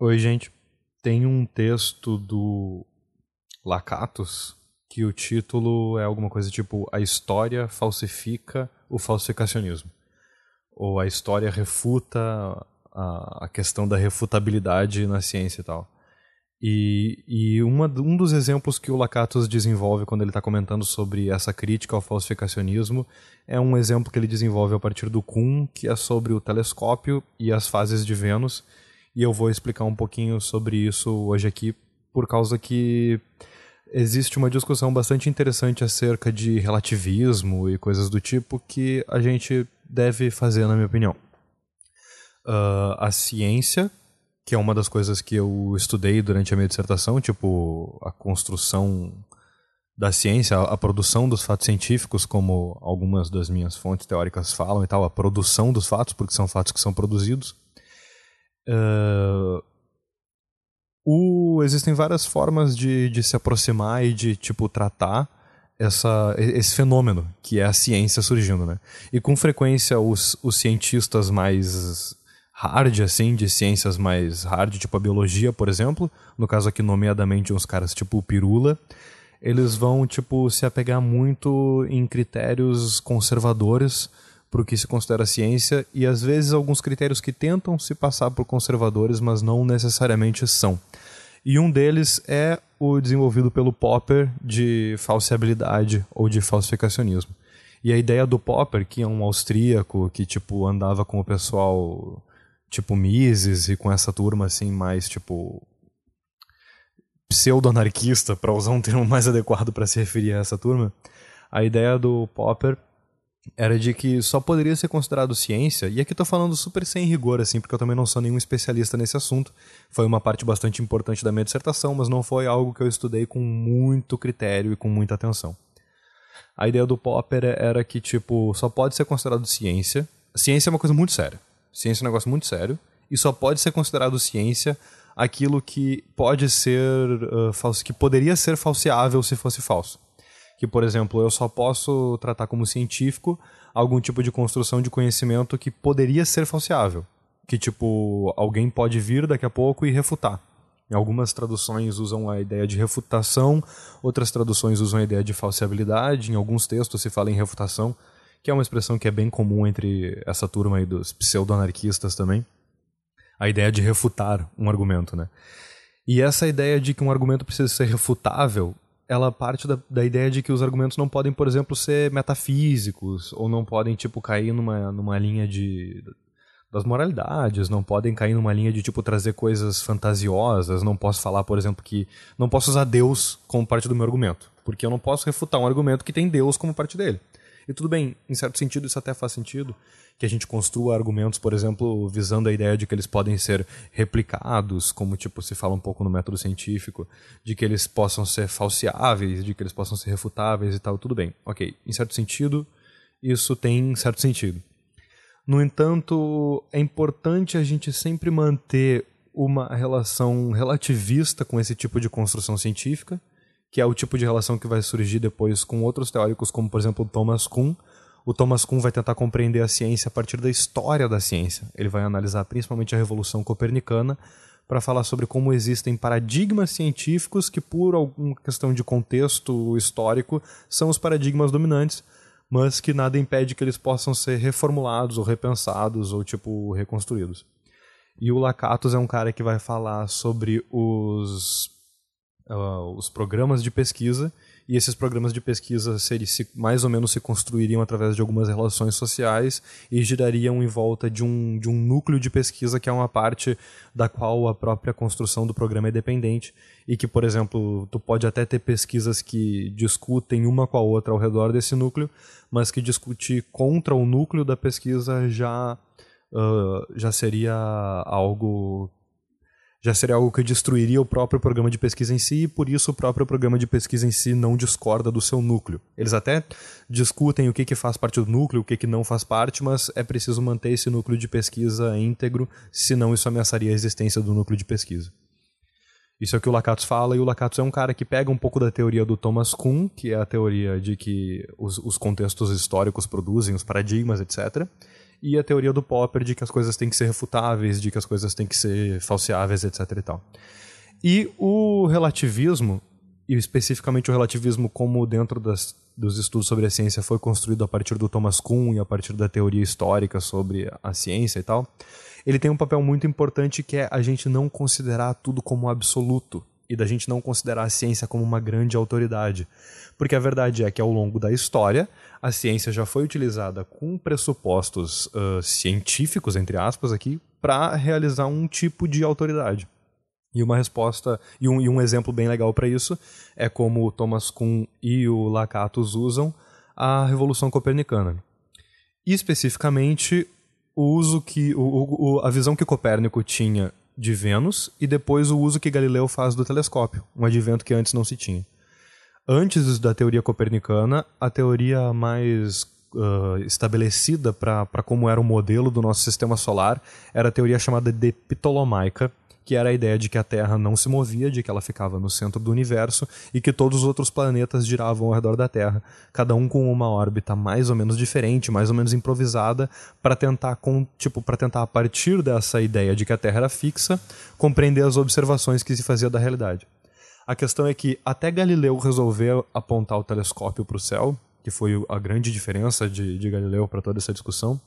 Oi, gente. Tem um texto do Lacatus que o título é alguma coisa tipo A História Falsifica o Falsificacionismo. Ou A História Refuta a, a questão da refutabilidade na ciência e tal. E, e uma, um dos exemplos que o Lacatus desenvolve quando ele está comentando sobre essa crítica ao falsificacionismo é um exemplo que ele desenvolve a partir do Kuhn, que é sobre o telescópio e as fases de Vênus. E eu vou explicar um pouquinho sobre isso hoje aqui, por causa que existe uma discussão bastante interessante acerca de relativismo e coisas do tipo que a gente deve fazer, na minha opinião. Uh, a ciência que é uma das coisas que eu estudei durante a minha dissertação, tipo a construção da ciência, a, produção dos fatos científicos, como algumas das minhas fontes teóricas falam e tal, a produção dos fatos, porque são fatos que são produzidos. Uh, o, existem várias formas de, de se aproximar e de tipo tratar essa, esse fenômeno que é a ciência surgindo, né? E com frequência os, os cientistas mais hard, assim, de ciências mais hard, tipo a biologia, por exemplo, no caso aqui nomeadamente uns caras tipo o Pirula, eles vão, tipo, se apegar muito em critérios conservadores para o que se considera ciência e às vezes alguns critérios que tentam se passar por conservadores, mas não necessariamente são. E um deles é o desenvolvido pelo Popper de falsibilidade ou de falsificacionismo. E a ideia do Popper, que é um austríaco que tipo andava com o pessoal tipo Mises e com essa turma assim mais tipo pseudo-anarquista, para usar um termo mais adequado para se referir a essa turma, a ideia do Popper era de que só poderia ser considerado ciência, e aqui estou falando super sem rigor, assim, porque eu também não sou nenhum especialista nesse assunto. Foi uma parte bastante importante da minha dissertação, mas não foi algo que eu estudei com muito critério e com muita atenção. A ideia do Popper era que, tipo, só pode ser considerado ciência. Ciência é uma coisa muito séria. Ciência é um negócio muito sério e só pode ser considerado ciência aquilo que pode ser uh, falso, que poderia ser falseável se fosse falso. Que, por exemplo, eu só posso tratar como científico algum tipo de construção de conhecimento que poderia ser falseável. Que, tipo, alguém pode vir daqui a pouco e refutar. Algumas traduções usam a ideia de refutação, outras traduções usam a ideia de falseabilidade, em alguns textos se fala em refutação que é uma expressão que é bem comum entre essa turma aí dos pseudo-anarquistas também. A ideia de refutar um argumento, né? E essa ideia de que um argumento precisa ser refutável, ela parte da, da ideia de que os argumentos não podem, por exemplo, ser metafísicos, ou não podem, tipo, cair numa, numa linha de das moralidades, não podem cair numa linha de tipo trazer coisas fantasiosas, não posso falar, por exemplo, que não posso usar Deus como parte do meu argumento, porque eu não posso refutar um argumento que tem Deus como parte dele. E tudo bem, em certo sentido isso até faz sentido, que a gente construa argumentos, por exemplo, visando a ideia de que eles podem ser replicados, como tipo se fala um pouco no método científico, de que eles possam ser falseáveis, de que eles possam ser refutáveis e tal, tudo bem. OK, em certo sentido, isso tem certo sentido. No entanto, é importante a gente sempre manter uma relação relativista com esse tipo de construção científica, que é o tipo de relação que vai surgir depois com outros teóricos, como por exemplo Thomas Kuhn. O Thomas Kuhn vai tentar compreender a ciência a partir da história da ciência. Ele vai analisar principalmente a Revolução Copernicana para falar sobre como existem paradigmas científicos que, por alguma questão de contexto histórico, são os paradigmas dominantes, mas que nada impede que eles possam ser reformulados ou repensados ou tipo reconstruídos. E o Lakatos é um cara que vai falar sobre os uh, os programas de pesquisa e esses programas de pesquisa se, mais ou menos se construiriam através de algumas relações sociais e girariam em volta de um, de um núcleo de pesquisa que é uma parte da qual a própria construção do programa é dependente e que, por exemplo, tu pode até ter pesquisas que discutem uma com a outra ao redor desse núcleo, mas que discutir contra o núcleo da pesquisa já, uh, já seria algo já seria algo que destruiria o próprio programa de pesquisa em si, e por isso o próprio programa de pesquisa em si não discorda do seu núcleo. Eles até discutem o que, que faz parte do núcleo, o que, que não faz parte, mas é preciso manter esse núcleo de pesquisa íntegro, senão isso ameaçaria a existência do núcleo de pesquisa. Isso é o que o Lakatos fala, e o Lakatos é um cara que pega um pouco da teoria do Thomas Kuhn, que é a teoria de que os, os contextos históricos produzem os paradigmas, etc., e a teoria do Popper de que as coisas têm que ser refutáveis, de que as coisas têm que ser falseáveis, etc e tal. E o relativismo, e especificamente o relativismo como dentro das, dos estudos sobre a ciência foi construído a partir do Thomas Kuhn e a partir da teoria histórica sobre a ciência e tal, ele tem um papel muito importante que é a gente não considerar tudo como absoluto e da gente não considerar a ciência como uma grande autoridade. Porque a verdade é que ao longo da história, a ciência já foi utilizada com pressupostos uh, científicos, entre aspas, aqui, para realizar um tipo de autoridade. E uma resposta, e um, e um exemplo bem legal para isso, é como o Thomas Kuhn e o Lakatos usam a Revolução Copernicana. E, especificamente, o uso que. O, o, a visão que Copérnico tinha de Vênus e depois o uso que Galileu faz do telescópio, um advento que antes não se tinha. Antes da teoria copernicana, a teoria mais uh, estabelecida para como era o modelo do nosso sistema solar era a teoria chamada de Ptolomaica, que era a ideia de que a Terra não se movia, de que ela ficava no centro do universo e que todos os outros planetas giravam ao redor da Terra, cada um com uma órbita mais ou menos diferente, mais ou menos improvisada, para tentar com, tipo, para tentar a partir dessa ideia de que a Terra era fixa, compreender as observações que se fazia da realidade. A questão é que até Galileu resolver apontar o telescópio para o céu, que foi a grande diferença de, de Galileu para toda essa discussão,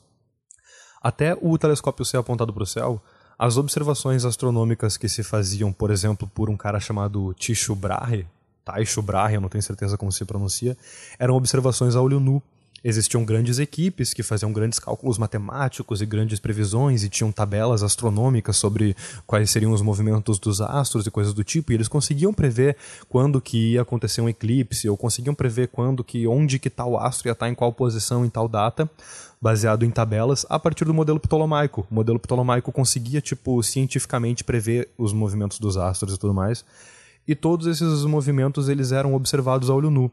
até o telescópio ser apontado para o céu, as observações astronômicas que se faziam, por exemplo, por um cara chamado Tycho Brahe, Tycho Brahe, eu não tenho certeza como se pronuncia, eram observações a olho nu. Existiam grandes equipes que faziam grandes cálculos matemáticos e grandes previsões e tinham tabelas astronômicas sobre quais seriam os movimentos dos astros e coisas do tipo, e eles conseguiam prever quando que ia acontecer um eclipse, ou conseguiam prever quando que onde que tal astro ia estar em qual posição em tal data, baseado em tabelas a partir do modelo ptolomaico. O modelo ptolomaico conseguia, tipo, cientificamente prever os movimentos dos astros e tudo mais. E todos esses movimentos eles eram observados a olho nu.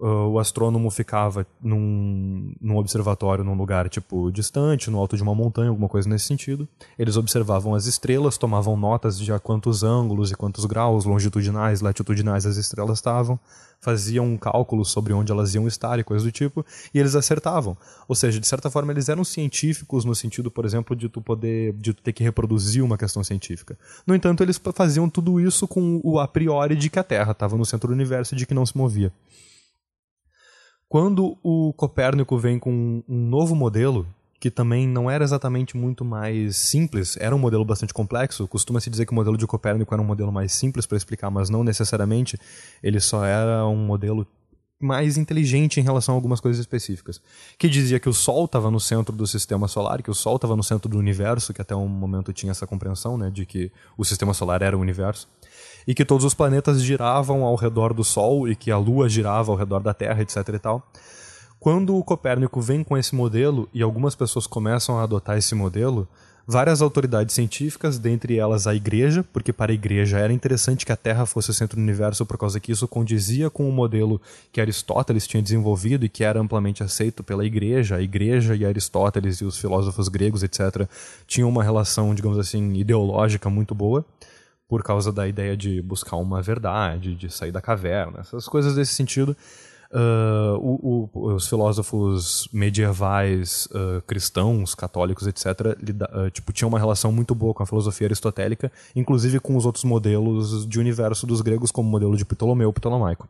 Uh, o astrônomo ficava num, num observatório num lugar tipo distante, no alto de uma montanha, alguma coisa nesse sentido. Eles observavam as estrelas, tomavam notas de a quantos ângulos e quantos graus longitudinais, latitudinais as estrelas estavam faziam um cálculo sobre onde elas iam estar e coisas do tipo, e eles acertavam. Ou seja, de certa forma eles eram científicos no sentido, por exemplo, de tu poder, de tu ter que reproduzir uma questão científica. No entanto, eles faziam tudo isso com o a priori de que a Terra estava no centro do universo e de que não se movia. Quando o Copérnico vem com um novo modelo, que também não era exatamente muito mais simples, era um modelo bastante complexo. Costuma-se dizer que o modelo de Copérnico era um modelo mais simples para explicar, mas não necessariamente. Ele só era um modelo mais inteligente em relação a algumas coisas específicas. Que dizia que o Sol estava no centro do sistema solar, que o Sol estava no centro do universo, que até um momento tinha essa compreensão, né, de que o sistema solar era o universo, e que todos os planetas giravam ao redor do Sol e que a Lua girava ao redor da Terra, etc. e tal. Quando o Copérnico vem com esse modelo e algumas pessoas começam a adotar esse modelo, várias autoridades científicas, dentre elas a Igreja, porque para a Igreja era interessante que a Terra fosse o centro do universo por causa que isso condizia com o modelo que Aristóteles tinha desenvolvido e que era amplamente aceito pela Igreja. A Igreja e Aristóteles e os filósofos gregos, etc., tinham uma relação, digamos assim, ideológica muito boa por causa da ideia de buscar uma verdade, de sair da caverna, essas coisas desse sentido. Uh, o, o, os filósofos medievais, uh, cristãos, católicos, etc., lida, uh, tipo, tinham uma relação muito boa com a filosofia aristotélica, inclusive com os outros modelos de universo dos gregos, como o modelo de Ptolomeu, Ptolomaico.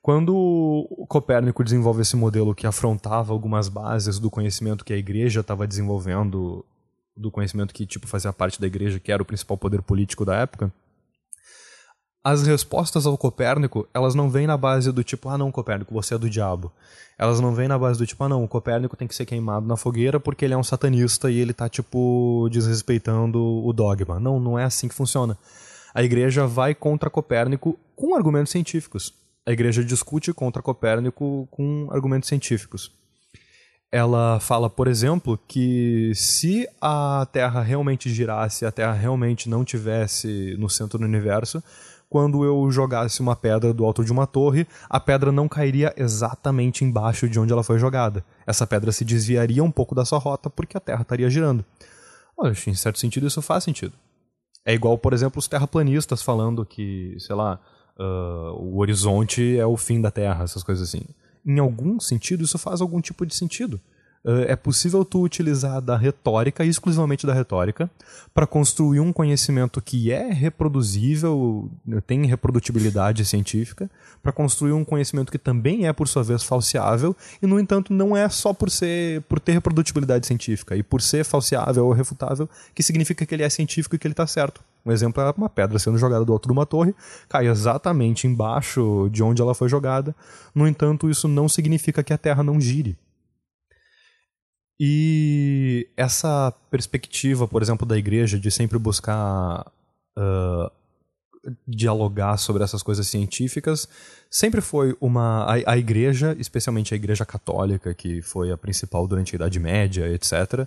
Quando Copérnico desenvolve esse modelo que afrontava algumas bases do conhecimento que a igreja estava desenvolvendo, do conhecimento que tipo fazia parte da igreja, que era o principal poder político da época, as respostas ao Copérnico, elas não vêm na base do tipo, ah não, Copérnico, você é do diabo. Elas não vêm na base do tipo, ah não, o Copérnico tem que ser queimado na fogueira porque ele é um satanista e ele tá, tipo, desrespeitando o dogma. Não, não é assim que funciona. A igreja vai contra Copérnico com argumentos científicos. A igreja discute contra Copérnico com argumentos científicos. Ela fala, por exemplo, que se a Terra realmente girasse, a Terra realmente não tivesse no centro do universo, quando eu jogasse uma pedra do alto de uma torre, a pedra não cairia exatamente embaixo de onde ela foi jogada. Essa pedra se desviaria um pouco da sua rota porque a Terra estaria girando. Olha, em certo sentido, isso faz sentido. É igual, por exemplo, os terraplanistas falando que, sei lá, uh, o horizonte é o fim da Terra, essas coisas assim. Em algum sentido, isso faz algum tipo de sentido. é possível tu utilizar da retórica, exclusivamente da retórica, para construir um conhecimento que é reproduzível, tem reprodutibilidade científica, para construir um conhecimento que também é por sua vez falseável e no entanto não é só por ser por ter reprodutibilidade científica e por ser falseável ou refutável que significa que ele é científico e que ele está certo. Um exemplo é uma pedra sendo jogada do alto de uma torre, cai exatamente embaixo de onde ela foi jogada. No entanto, isso não significa que a Terra não gire. E essa perspectiva, por exemplo, da igreja de sempre buscar uh, dialogar sobre essas coisas científicas sempre foi uma. A, a, igreja, especialmente a igreja católica, que foi a principal durante a Idade Média, etc.,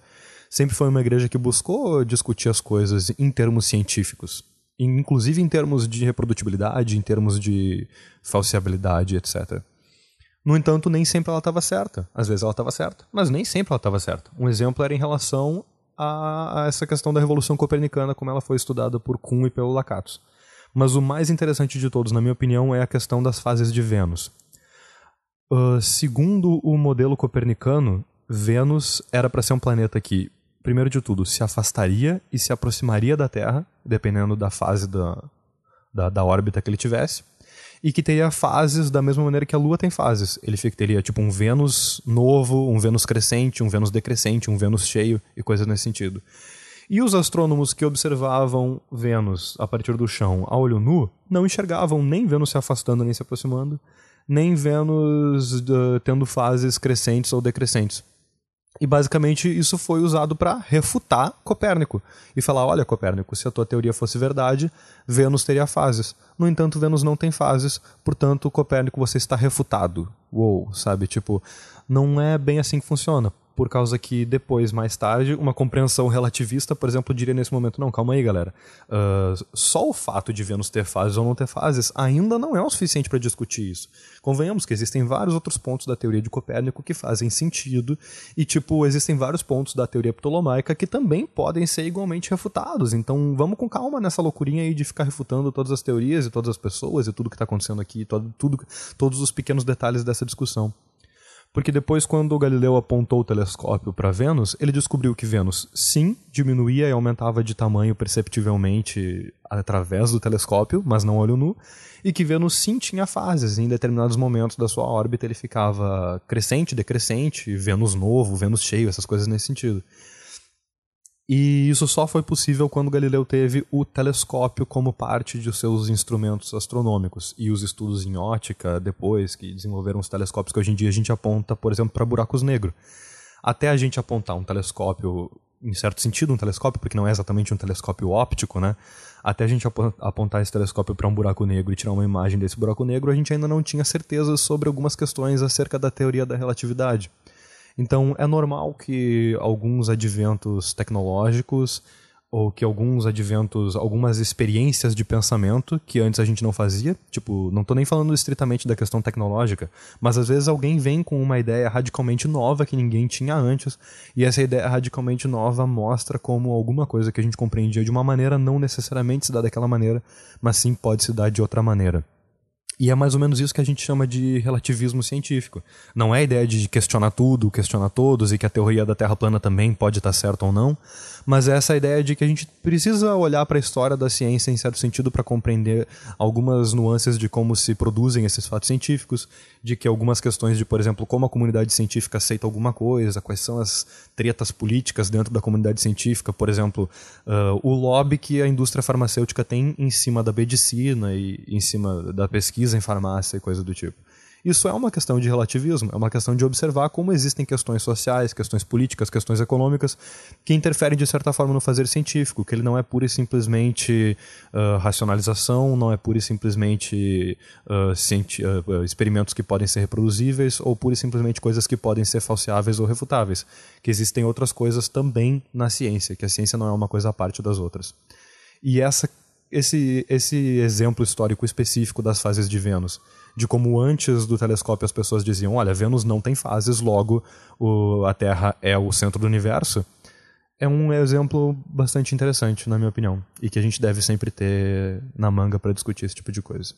sempre foi uma igreja que buscou discutir as coisas em termos científicos. Inclusive em termos de reprodutibilidade, em termos de falseabilidade, etc. No entanto, nem sempre ela estava certa. Às vezes ela estava certa, mas nem sempre ela estava certa. Um exemplo era em relação a, essa questão da Revolução Copernicana, como ela foi estudada por Kuhn e pelo Lakatos. Mas o mais interessante de todos, na minha opinião, é a questão das fases de Vênus. Uh, segundo o modelo copernicano, Vênus era para ser um planeta que, primeiro de tudo, se afastaria e se aproximaria da Terra, dependendo da fase da, da, da órbita que ele tivesse e que teria fases da mesma maneira que a Lua tem fases. Ele teria tipo um Vênus novo, um Vênus crescente, um Vênus decrescente, um Vênus cheio e coisas nesse sentido. E os astrônomos que observavam Vênus a partir do chão a olho nu não enxergavam nem Vênus se afastando nem se aproximando, nem Vênus uh, tendo fases crescentes ou decrescentes. E basicamente isso foi usado para refutar Copérnico e falar: olha, Copérnico, se a tua teoria fosse verdade, Vênus teria fases. No entanto, Vênus não tem fases, portanto, Copérnico, você está refutado. Uou, sabe? Tipo, não é bem assim que funciona por causa que depois, mais tarde, uma compreensão relativista, por exemplo, diria nesse momento, não, calma aí, galera. Uh, só o fato de Vênus ter fases ou não ter fases ainda não é o suficiente para discutir isso. Convenhamos que existem vários outros pontos da teoria de Copérnico que fazem sentido e, tipo, existem vários pontos da teoria ptolomaica que também podem ser igualmente refutados. Então, vamos com calma nessa loucurinha aí de ficar refutando todas as teorias e todas as pessoas e tudo que está acontecendo aqui, todo, tudo, todos os pequenos detalhes dessa discussão. Porque depois, quando Galileu apontou o telescópio para Vênus, ele descobriu que Vênus, sim, diminuía e aumentava de tamanho perceptivelmente através do telescópio, mas não olho nu, e que Vênus, sim, tinha fases. Em determinados momentos da sua órbita, ele ficava crescente, decrescente, Vênus novo, Vênus cheio, essas coisas nesse sentido. E isso só foi possível quando Galileu teve o telescópio como parte de seus instrumentos astronômicos. E os estudos em ótica, depois, que desenvolveram os telescópios que hoje em dia a gente aponta, por exemplo, para buracos negros. Até a gente apontar um telescópio, em certo sentido, um telescópio, porque não é exatamente um telescópio óptico, né? Até a gente apontar esse telescópio para um buraco negro e tirar uma imagem desse buraco negro, a gente ainda não tinha certeza sobre algumas questões acerca da teoria da relatividade. Então é normal que alguns adventos tecnológicos ou que alguns adventos, algumas experiências de pensamento que antes a gente não fazia, tipo, não estou nem falando estritamente da questão tecnológica, mas às vezes alguém vem com uma ideia radicalmente nova que ninguém tinha antes, e essa ideia radicalmente nova mostra como alguma coisa que a gente compreendia de uma maneira não necessariamente se dá daquela maneira, mas sim pode se dar de outra maneira. E é mais ou menos isso que a gente chama de relativismo científico. Não é a ideia de questionar tudo, questionar todos e que a teoria da Terra plana também pode estar certa ou não, mas é essa ideia de que a gente precisa olhar para a história da ciência em certo sentido para compreender algumas nuances de como se produzem esses fatos científicos, de que algumas questões de, por exemplo, como a comunidade científica aceita alguma coisa, quais são as tretas políticas dentro da comunidade científica, por exemplo, uh, o lobby que a indústria farmacêutica tem em cima da medicina e em cima da pesquisa em farmácia e coisa do tipo. Isso é uma questão de relativismo, é uma questão de observar como existem questões sociais, questões políticas, questões econômicas que interferem de certa forma no fazer científico, que ele não é pura e simplesmente uh, racionalização, não é pura e simplesmente uh, uh, experimentos que podem ser reproduzíveis ou pura e simplesmente coisas que podem ser falseáveis ou refutáveis, que existem outras coisas também na ciência, que a ciência não é uma coisa à parte das outras. E essa esse, esse exemplo histórico específico das fases de Vênus, de como antes do telescópio as pessoas diziam: olha, Vênus não tem fases, logo o, a Terra é o centro do universo, é um exemplo bastante interessante, na minha opinião, e que a gente deve sempre ter na manga para discutir esse tipo de coisa.